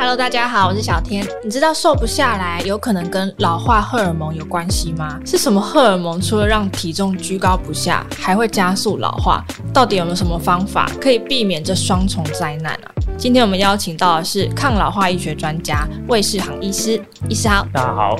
Hello，大家好，我是小天。你知道瘦不下来有可能跟老化荷尔蒙有关系吗？是什么荷尔蒙除了让体重居高不下，还会加速老化？到底有没有什么方法可以避免这双重灾难啊？今天我们邀请到的是抗老化医学专家魏世航医师，医师好，大家好。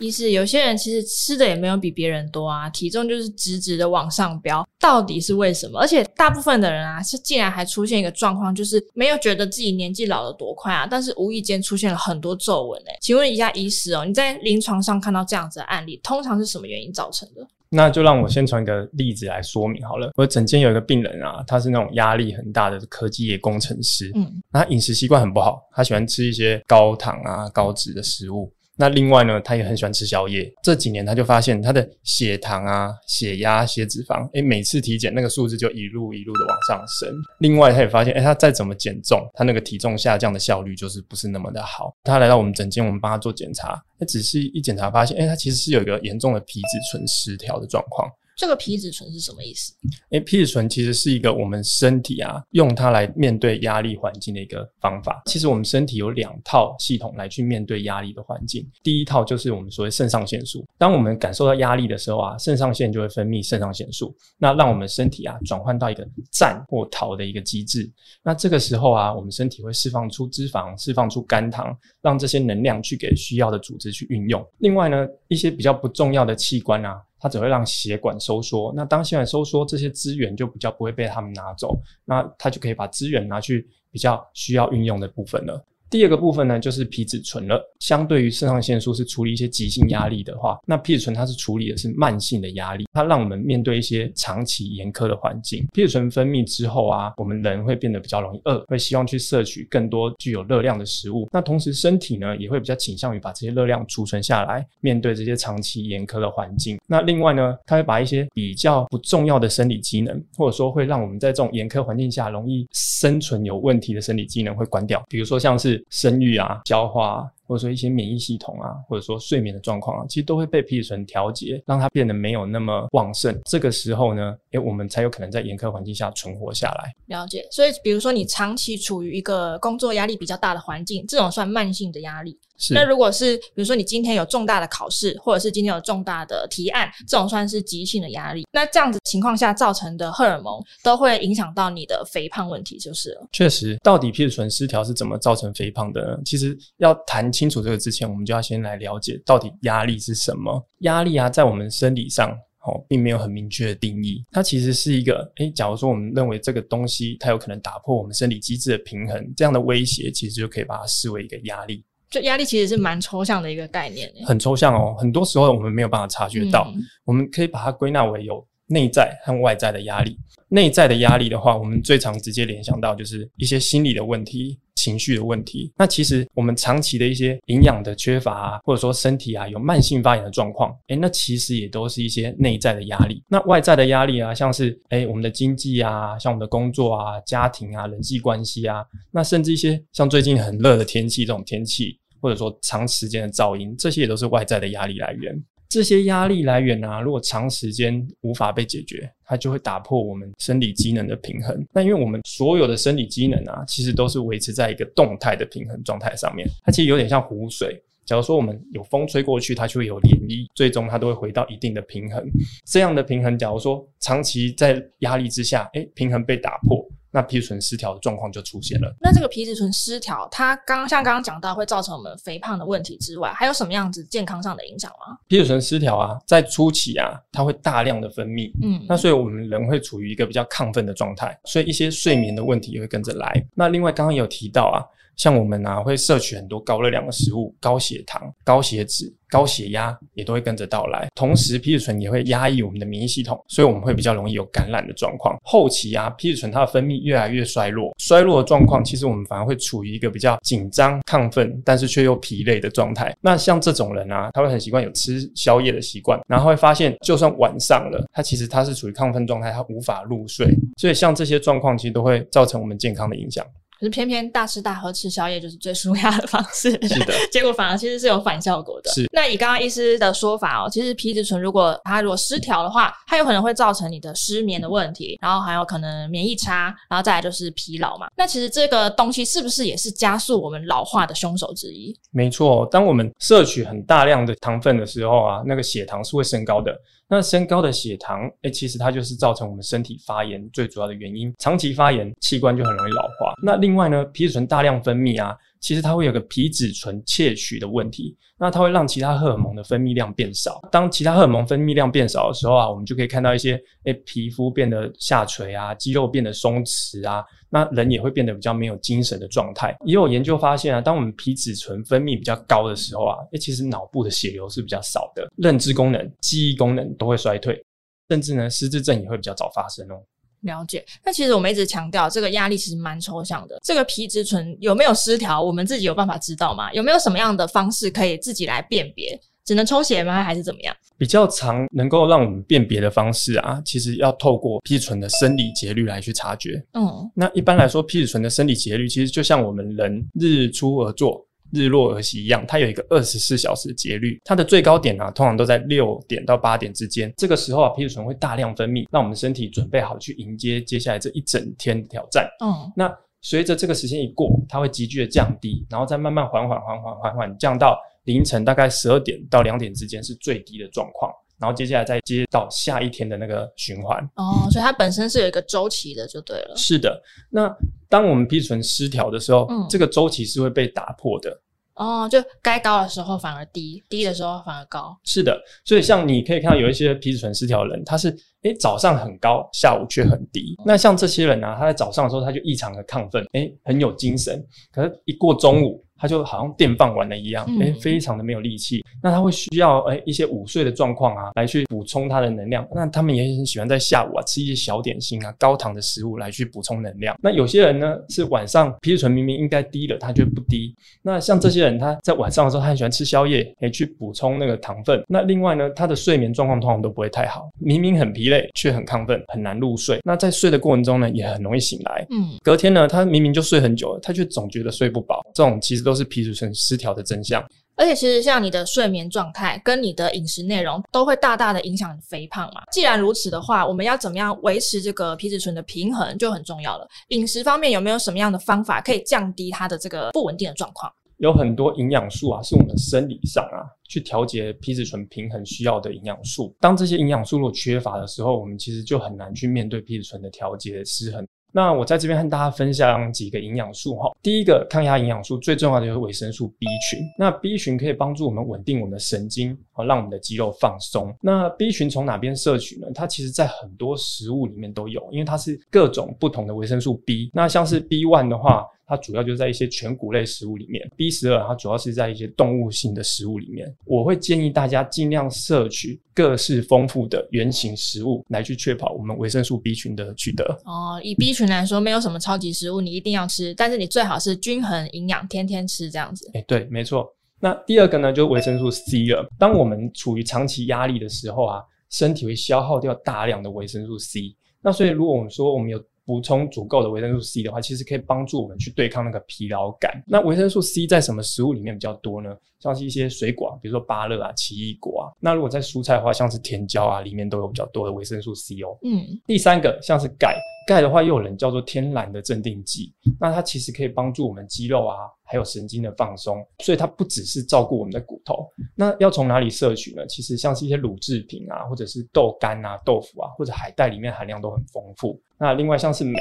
医师，有些人其实吃的也没有比别人多啊，体重就是直直的往上飙，到底是为什么？而且大部分的人啊，是竟然还出现一个状况，就是没有觉得自己年纪老得多快啊，但是无意间出现了很多皱纹诶。请问一下医师哦，你在临床上看到这样子的案例，通常是什么原因造成的？那就让我先从一个例子来说明好了。我诊间有一个病人啊，他是那种压力很大的科技业工程师，嗯，那他饮食习惯很不好，他喜欢吃一些高糖啊、高脂的食物。那另外呢，他也很喜欢吃宵夜。这几年他就发现他的血糖啊、血压、血脂肪，诶，每次体检那个数字就一路一路的往上升。另外他也发现，诶，他再怎么减重，他那个体重下降的效率就是不是那么的好。他来到我们诊间，我们帮他做检查，他只是一检查发现，诶，他其实是有一个严重的皮质醇失调的状况。这个皮质醇是什么意思？诶，皮质醇其实是一个我们身体啊，用它来面对压力环境的一个方法。其实我们身体有两套系统来去面对压力的环境。第一套就是我们所谓肾上腺素。当我们感受到压力的时候啊，肾上腺就会分泌肾上腺素，那让我们身体啊转换到一个战或逃的一个机制。那这个时候啊，我们身体会释放出脂肪，释放出肝糖，让这些能量去给需要的组织去运用。另外呢，一些比较不重要的器官啊。它只会让血管收缩，那当血管收缩，这些资源就比较不会被他们拿走，那它就可以把资源拿去比较需要运用的部分了。第二个部分呢，就是皮质醇了。相对于肾上腺素是处理一些急性压力的话，那皮质醇它是处理的是慢性的压力，它让我们面对一些长期严苛的环境。皮质醇分泌之后啊，我们人会变得比较容易饿，会希望去摄取更多具有热量的食物。那同时身体呢，也会比较倾向于把这些热量储存下来，面对这些长期严苛的环境。那另外呢，它会把一些比较不重要的生理机能，或者说会让我们在这种严苛环境下容易生存有问题的生理机能会关掉，比如说像是。生育啊，消化，或者说一些免疫系统啊，或者说睡眠的状况啊，其实都会被皮质醇调节，让它变得没有那么旺盛。这个时候呢，诶，我们才有可能在严苛环境下存活下来。了解。所以，比如说你长期处于一个工作压力比较大的环境，这种算慢性的压力。是。那如果是比如说你今天有重大的考试，或者是今天有重大的提案，这种算是急性的压力。那这样子情况下造成的荷尔蒙都会影响到你的肥胖问题，就是了。确实，到底皮质醇失调是怎么造成肥胖的呢？其实要谈清楚这个之前，我们就要先来了解到底压力是什么。压力啊，在我们生理上哦，并没有很明确的定义。它其实是一个，诶，假如说我们认为这个东西它有可能打破我们生理机制的平衡，这样的威胁，其实就可以把它视为一个压力。就压力其实是蛮抽象的一个概念，很抽象哦。很多时候我们没有办法察觉到，嗯、我们可以把它归纳为有内在和外在的压力。内在的压力的话，我们最常直接联想到就是一些心理的问题。情绪的问题，那其实我们长期的一些营养的缺乏，或者说身体啊有慢性发炎的状况，诶，那其实也都是一些内在的压力。那外在的压力啊，像是诶我们的经济啊，像我们的工作啊、家庭啊、人际关系啊，那甚至一些像最近很热的天气这种天气，或者说长时间的噪音，这些也都是外在的压力来源。这些压力来源啊，如果长时间无法被解决，它就会打破我们生理机能的平衡。那因为我们所有的生理机能啊，其实都是维持在一个动态的平衡状态上面。它其实有点像湖水，假如说我们有风吹过去，它就会有涟漪，最终它都会回到一定的平衡。这样的平衡，假如说长期在压力之下，诶，平衡被打破。那皮质醇失调的状况就出现了。那这个皮质醇失调，它刚刚像刚刚讲到会造成我们肥胖的问题之外，还有什么样子健康上的影响吗？皮质醇失调啊，在初期啊，它会大量的分泌，嗯，那所以我们人会处于一个比较亢奋的状态，所以一些睡眠的问题也会跟着来。那另外刚刚有提到啊。像我们啊，会摄取很多高热量的食物，高血糖、高血脂、高血压也都会跟着到来。同时，皮质醇也会压抑我们的免疫系统，所以我们会比较容易有感染的状况。后期啊，皮质醇它的分泌越来越衰弱，衰弱的状况，其实我们反而会处于一个比较紧张、亢奋，但是却又疲累的状态。那像这种人啊，他会很习惯有吃宵夜的习惯，然后会发现，就算晚上了，他其实他是处于亢奋状态，他无法入睡。所以像这些状况，其实都会造成我们健康的影响。可是偏偏大吃大喝吃宵夜就是最舒压的方式，是的，结果反而其实是有反效果的。是。那以刚刚医师的说法哦，其实皮质醇如果它如果失调的话，它有可能会造成你的失眠的问题，然后还有可能免疫差，然后再来就是疲劳嘛。那其实这个东西是不是也是加速我们老化的凶手之一？没错，当我们摄取很大量的糖分的时候啊，那个血糖是会升高的。那升高的血糖，诶，其实它就是造成我们身体发炎最主要的原因。长期发炎，器官就很容易老化。那另另外呢，皮质醇大量分泌啊，其实它会有个皮质醇窃取的问题。那它会让其他荷尔蒙的分泌量变少。当其他荷尔蒙分泌量变少的时候啊，我们就可以看到一些，诶，皮肤变得下垂啊，肌肉变得松弛啊，那人也会变得比较没有精神的状态。也有研究发现啊，当我们皮质醇分泌比较高的时候啊，诶，其实脑部的血流是比较少的，认知功能、记忆功能。都会衰退，甚至呢，失智症也会比较早发生哦。了解。那其实我们一直强调，这个压力其实蛮抽象的。这个皮质醇有没有失调，我们自己有办法知道吗？有没有什么样的方式可以自己来辨别？只能抽血吗？还是怎么样？比较常能够让我们辨别的方式啊，其实要透过皮质醇的生理节律来去察觉。嗯，那一般来说，皮质醇的生理节律其实就像我们人日出而作。日落而息一样，它有一个二十四小时的节律，它的最高点啊，通常都在六点到八点之间。这个时候啊，皮质醇会大量分泌，让我们身体准备好去迎接接下来这一整天的挑战。嗯，那随着这个时间一过，它会急剧的降低，然后再慢慢缓缓缓缓缓缓降到凌晨大概十二点到两点之间是最低的状况。然后接下来再接到下一天的那个循环哦，所以它本身是有一个周期的，就对了。是的，那当我们皮质醇失调的时候，嗯，这个周期是会被打破的。哦，就该高的时候反而低，低的时候反而高。是的，所以像你可以看到有一些皮质醇失调的人，他是诶早上很高，下午却很低。那像这些人呢、啊，他在早上的时候他就异常的亢奋，诶很有精神，可是一过中午。他就好像电饭碗了一样，哎、欸、非常的没有力气。那他会需要哎、欸、一些午睡的状况啊，来去补充他的能量。那他们也很喜欢在下午啊吃一些小点心啊、高糖的食物来去补充能量。那有些人呢是晚上皮质醇明明应该低了，他却不低。那像这些人，他在晚上的时候他很喜欢吃宵夜，哎、欸、去补充那个糖分。那另外呢，他的睡眠状况通常都不会太好，明明很疲累，却很亢奋，很难入睡。那在睡的过程中呢，也很容易醒来。嗯，隔天呢，他明明就睡很久了，他却总觉得睡不饱。这种其实都是皮质醇失调的真相，而且其实像你的睡眠状态跟你的饮食内容都会大大的影响肥胖嘛。既然如此的话，我们要怎么样维持这个皮质醇的平衡就很重要了。饮食方面有没有什么样的方法可以降低它的这个不稳定的状况？有很多营养素啊，是我们生理上啊去调节皮质醇平衡需要的营养素。当这些营养素如果缺乏的时候，我们其实就很难去面对皮质醇的调节失衡。那我在这边和大家分享几个营养素哈。第一个抗压营养素最重要的就是维生素 B 群。那 B 群可以帮助我们稳定我们的神经，好让我们的肌肉放松。那 B 群从哪边摄取呢？它其实在很多食物里面都有，因为它是各种不同的维生素 B。那像是 B one 的话。它主要就是在一些全谷类食物里面，B 十二它主要是在一些动物性的食物里面。我会建议大家尽量摄取各式丰富的原型食物，来去确保我们维生素 B 群的取得。哦，以 B 群来说，没有什么超级食物你一定要吃，但是你最好是均衡营养，天天吃这样子。哎，对，没错。那第二个呢，就是维生素 C 了。当我们处于长期压力的时候啊，身体会消耗掉大量的维生素 C。那所以，如果我们说我们有补充足够的维生素 C 的话，其实可以帮助我们去对抗那个疲劳感。那维生素 C 在什么食物里面比较多呢？像是一些水果，比如说芭乐啊、奇异果啊。那如果在蔬菜的话，像是甜椒啊，里面都有比较多的维生素 C 哦。嗯。第三个像是钙，钙的话又有人叫做天然的镇定剂。那它其实可以帮助我们肌肉啊，还有神经的放松。所以它不只是照顾我们的骨头。那要从哪里摄取呢？其实像是一些乳制品啊，或者是豆干啊、豆腐啊，或者海带里面含量都很丰富。那另外像是镁，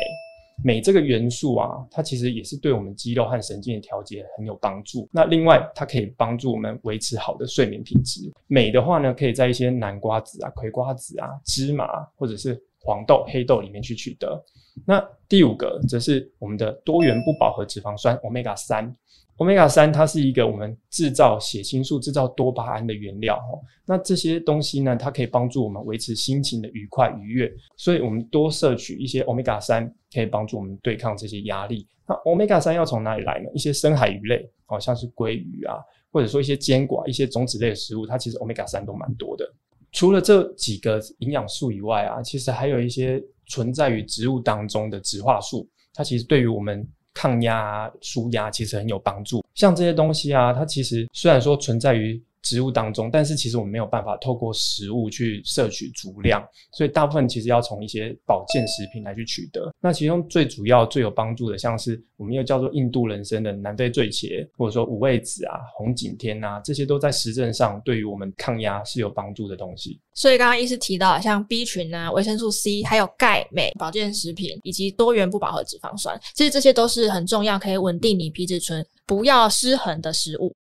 镁这个元素啊，它其实也是对我们肌肉和神经的调节很有帮助。那另外它可以帮助我们维持好的睡眠品质。镁的话呢，可以在一些南瓜子啊、葵瓜子啊、芝麻或者是黄豆、黑豆里面去取得。那第五个则是我们的多元不饱和脂肪酸 Omega 三。Omega 三它是一个我们制造血清素、制造多巴胺的原料哦。那这些东西呢，它可以帮助我们维持心情的愉快愉悦，所以我们多摄取一些 Omega 三，可以帮助我们对抗这些压力。那 Omega 三要从哪里来呢？一些深海鱼类，好像是鲑鱼啊，或者说一些坚果、一些种子类的食物，它其实 Omega 三都蛮多的。除了这几个营养素以外啊，其实还有一些存在于植物当中的植化素，它其实对于我们抗压、舒压其实很有帮助。像这些东西啊，它其实虽然说存在于植物当中，但是其实我们没有办法透过食物去摄取足量，所以大部分其实要从一些保健食品来去取得。那其中最主要、最有帮助的，像是我们又叫做印度人参的南非醉茄，或者说五味子啊、红景天啊，这些都在实证上对于我们抗压是有帮助的东西。所以刚刚医师提到，像 B 群啊、维生素 C，还有钙、镁、保健食品以及多元不饱和脂肪酸，其实这些都是很重要，可以稳定你皮质醇不要失衡的食物。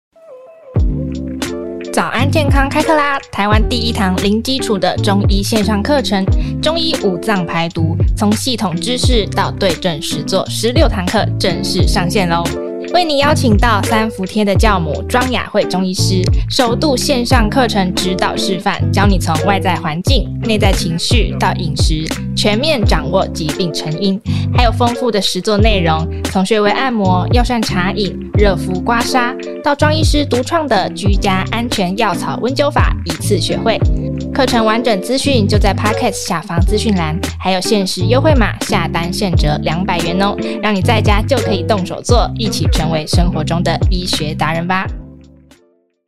早安健康开课啦！台湾第一堂零基础的中医线上课程——中医五脏排毒，从系统知识到对症实做，十六堂课正式上线喽！为你邀请到三伏天的教母庄雅慧中医师，首度线上课程指导示范，教你从外在环境、内在情绪到饮食，全面掌握疾病成因，还有丰富的实作内容，从穴位按摩、药膳茶饮、热敷刮痧，到庄医师独创的居家安全药草温灸法，一次学会。课程完整资讯就在 Podcast 下方资讯栏，还有限时优惠码，下单现折两百元哦，让你在家就可以动手做，一起成为生活中的医学达人吧。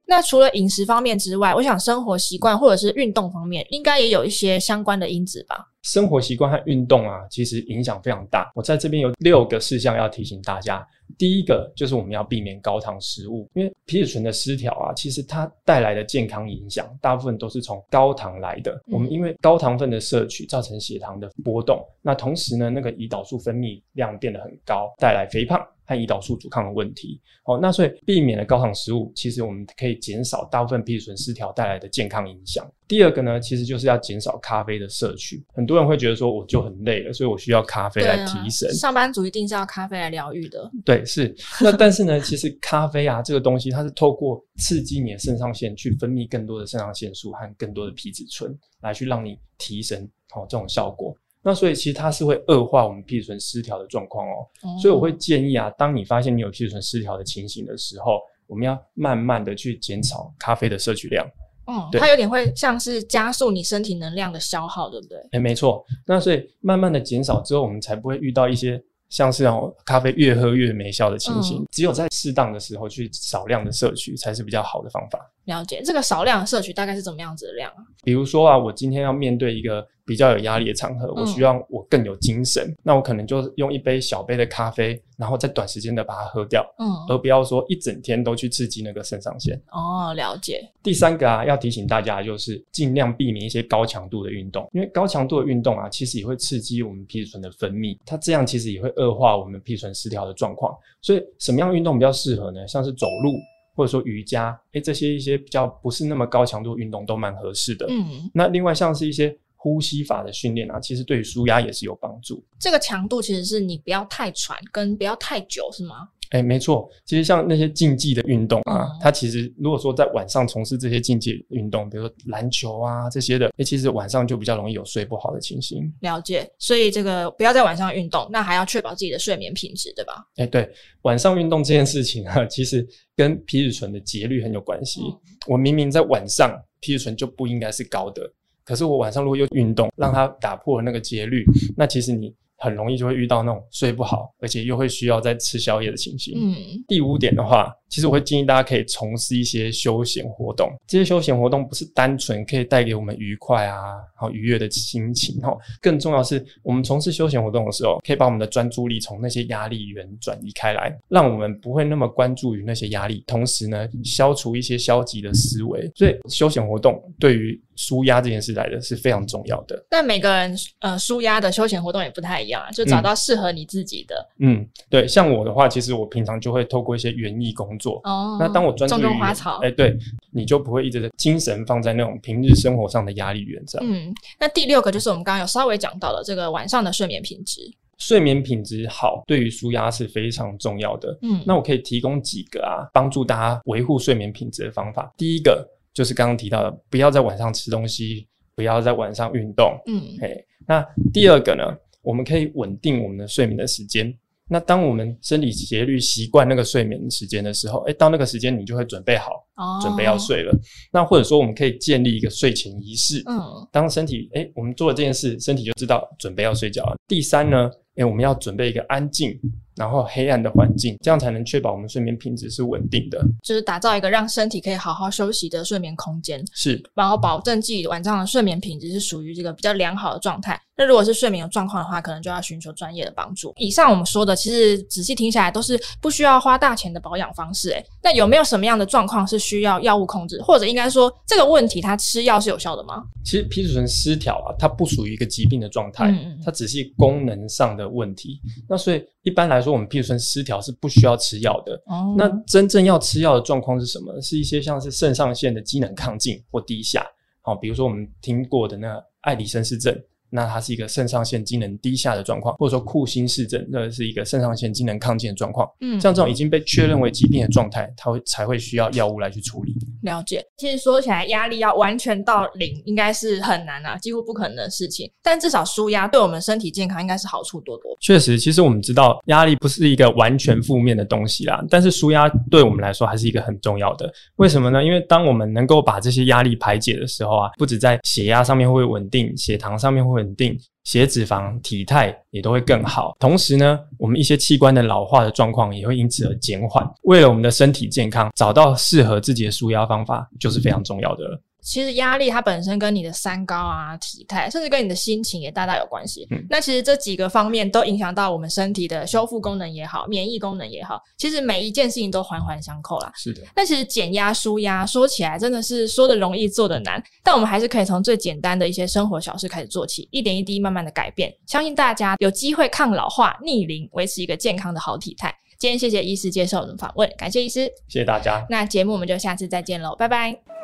那除了饮食方面之外，我想生活习惯或者是运动方面，应该也有一些相关的因子吧？生活习惯和运动啊，其实影响非常大。我在这边有六个事项要提醒大家。第一个就是我们要避免高糖食物，因为皮质醇的失调啊，其实它带来的健康影响，大部分都是从高糖来的。我们因为高糖分的摄取造成血糖的波动，那同时呢，那个胰岛素分泌量变得很高，带来肥胖。和胰岛素阻抗的问题，哦，那所以避免了高糖食物，其实我们可以减少大部分皮质醇失调带来的健康影响。第二个呢，其实就是要减少咖啡的摄取。很多人会觉得说，我就很累了，所以我需要咖啡来提神。上班族一定是要咖啡来疗愈的。对，是。那但是呢，其实咖啡啊这个东西，它是透过刺激你的肾上腺去分泌更多的肾上腺素和更多的皮质醇，来去让你提神，哦，这种效果。那所以其实它是会恶化我们皮质醇失调的状况哦，所以我会建议啊，当你发现你有皮质醇失调的情形的时候，我们要慢慢的去减少咖啡的摄取量。嗯，它有点会像是加速你身体能量的消耗，对不对？诶，没错。那所以慢慢的减少之后，我们才不会遇到一些。像是让咖啡越喝越没效的情形，嗯、只有在适当的时候去少量的摄取才是比较好的方法。了解，这个少量的摄取大概是怎么样子的量啊？比如说啊，我今天要面对一个比较有压力的场合，我需要我更有精神，嗯、那我可能就用一杯小杯的咖啡，然后在短时间的把它喝掉，嗯，而不要说一整天都去刺激那个肾上腺。哦，了解。第三个啊，要提醒大家就是尽量避免一些高强度的运动，因为高强度的运动啊，其实也会刺激我们皮质醇的分泌，它这样其实也会恶化我们皮质醇失调的状况。所以什么样运动比较适合呢？像是走路。或者说瑜伽，诶、欸，这些一些比较不是那么高强度运动都蛮合适的。嗯，那另外像是一些呼吸法的训练啊，其实对于舒压也是有帮助。这个强度其实是你不要太喘，跟不要太久，是吗？哎，没错，其实像那些竞技的运动啊，嗯、它其实如果说在晚上从事这些竞技运动，比如说篮球啊这些的，哎，其实晚上就比较容易有睡不好的情形。了解，所以这个不要在晚上运动，那还要确保自己的睡眠品质，对吧？哎，对，晚上运动这件事情啊，其实跟皮质醇的节律很有关系。嗯、我明明在晚上皮质醇就不应该是高的，可是我晚上如果又运动，让它打破了那个节律，那其实你。很容易就会遇到那种睡不好，而且又会需要再吃宵夜的情形。嗯，第五点的话，其实我会建议大家可以从事一些休闲活动。这些休闲活动不是单纯可以带给我们愉快啊，然后愉悦的心情哈。更重要是，我们从事休闲活动的时候，可以把我们的专注力从那些压力源转移开来，让我们不会那么关注于那些压力，同时呢，消除一些消极的思维。所以，休闲活动对于舒压这件事来的是非常重要的，但每个人呃舒压的休闲活动也不太一样啊，就找到适合你自己的。嗯，对，像我的话，其实我平常就会透过一些园艺工作。哦，那当我专注于种种花草，哎，对，你就不会一直的精神放在那种平日生活上的压力源上。嗯，那第六个就是我们刚刚有稍微讲到的这个晚上的睡眠品质。睡眠品质好，对于舒压是非常重要的。嗯，那我可以提供几个啊，帮助大家维护睡眠品质的方法。第一个。就是刚刚提到的，不要在晚上吃东西，不要在晚上运动。嗯，嘿，那第二个呢，我们可以稳定我们的睡眠的时间。那当我们生理节律习惯那个睡眠时间的时候，哎、欸，到那个时间你就会准备好，哦、准备要睡了。那或者说，我们可以建立一个睡前仪式。嗯，当身体哎、欸，我们做了这件事，身体就知道准备要睡觉了。第三呢，哎、欸，我们要准备一个安静。然后黑暗的环境，这样才能确保我们睡眠品质是稳定的。就是打造一个让身体可以好好休息的睡眠空间，是，然后保证自己晚上的睡眠品质是属于这个比较良好的状态。那如果是睡眠有状况的话，可能就要寻求专业的帮助。以上我们说的，其实仔细听下来都是不需要花大钱的保养方式。诶，那有没有什么样的状况是需要药物控制，或者应该说这个问题它吃药是有效的吗？其实皮质醇失调啊，它不属于一个疾病的状态，嗯嗯，它只是功能上的问题。那所以一般来说，我们皮质醇失调是不需要吃药的。哦，那真正要吃药的状况是什么？是一些像是肾上腺的机能亢进或低下。好，比如说我们听过的那艾迪生氏症。那它是一个肾上腺机能低下的状况，或者说库欣氏症，那是一个肾上腺机能亢进的状况。嗯，像这种已经被确认为疾病的状态，它会才会需要药物来去处理。了解。其实说起来，压力要完全到零，应该是很难啊，几乎不可能的事情。但至少舒压对我们身体健康应该是好处多多。确实，其实我们知道压力不是一个完全负面的东西啦，但是舒压对我们来说还是一个很重要的。为什么呢？因为当我们能够把这些压力排解的时候啊，不止在血压上面会稳定，血糖上面会稳定。血脂肪、体态也都会更好，同时呢，我们一些器官的老化的状况也会因此而减缓。为了我们的身体健康，找到适合自己的舒压方法就是非常重要的了。其实压力它本身跟你的三高啊、体态，甚至跟你的心情也大大有关系。嗯，那其实这几个方面都影响到我们身体的修复功能也好、免疫功能也好。其实每一件事情都环环相扣啦。是的。那其实减压、舒压说起来真的是说的容易，做的难。但我们还是可以从最简单的一些生活小事开始做起，一点一滴慢慢的改变。相信大家有机会抗老化、逆龄，维持一个健康的好体态。今天谢谢医师接受我们访问，感谢医师，谢谢大家。那节目我们就下次再见喽，拜拜。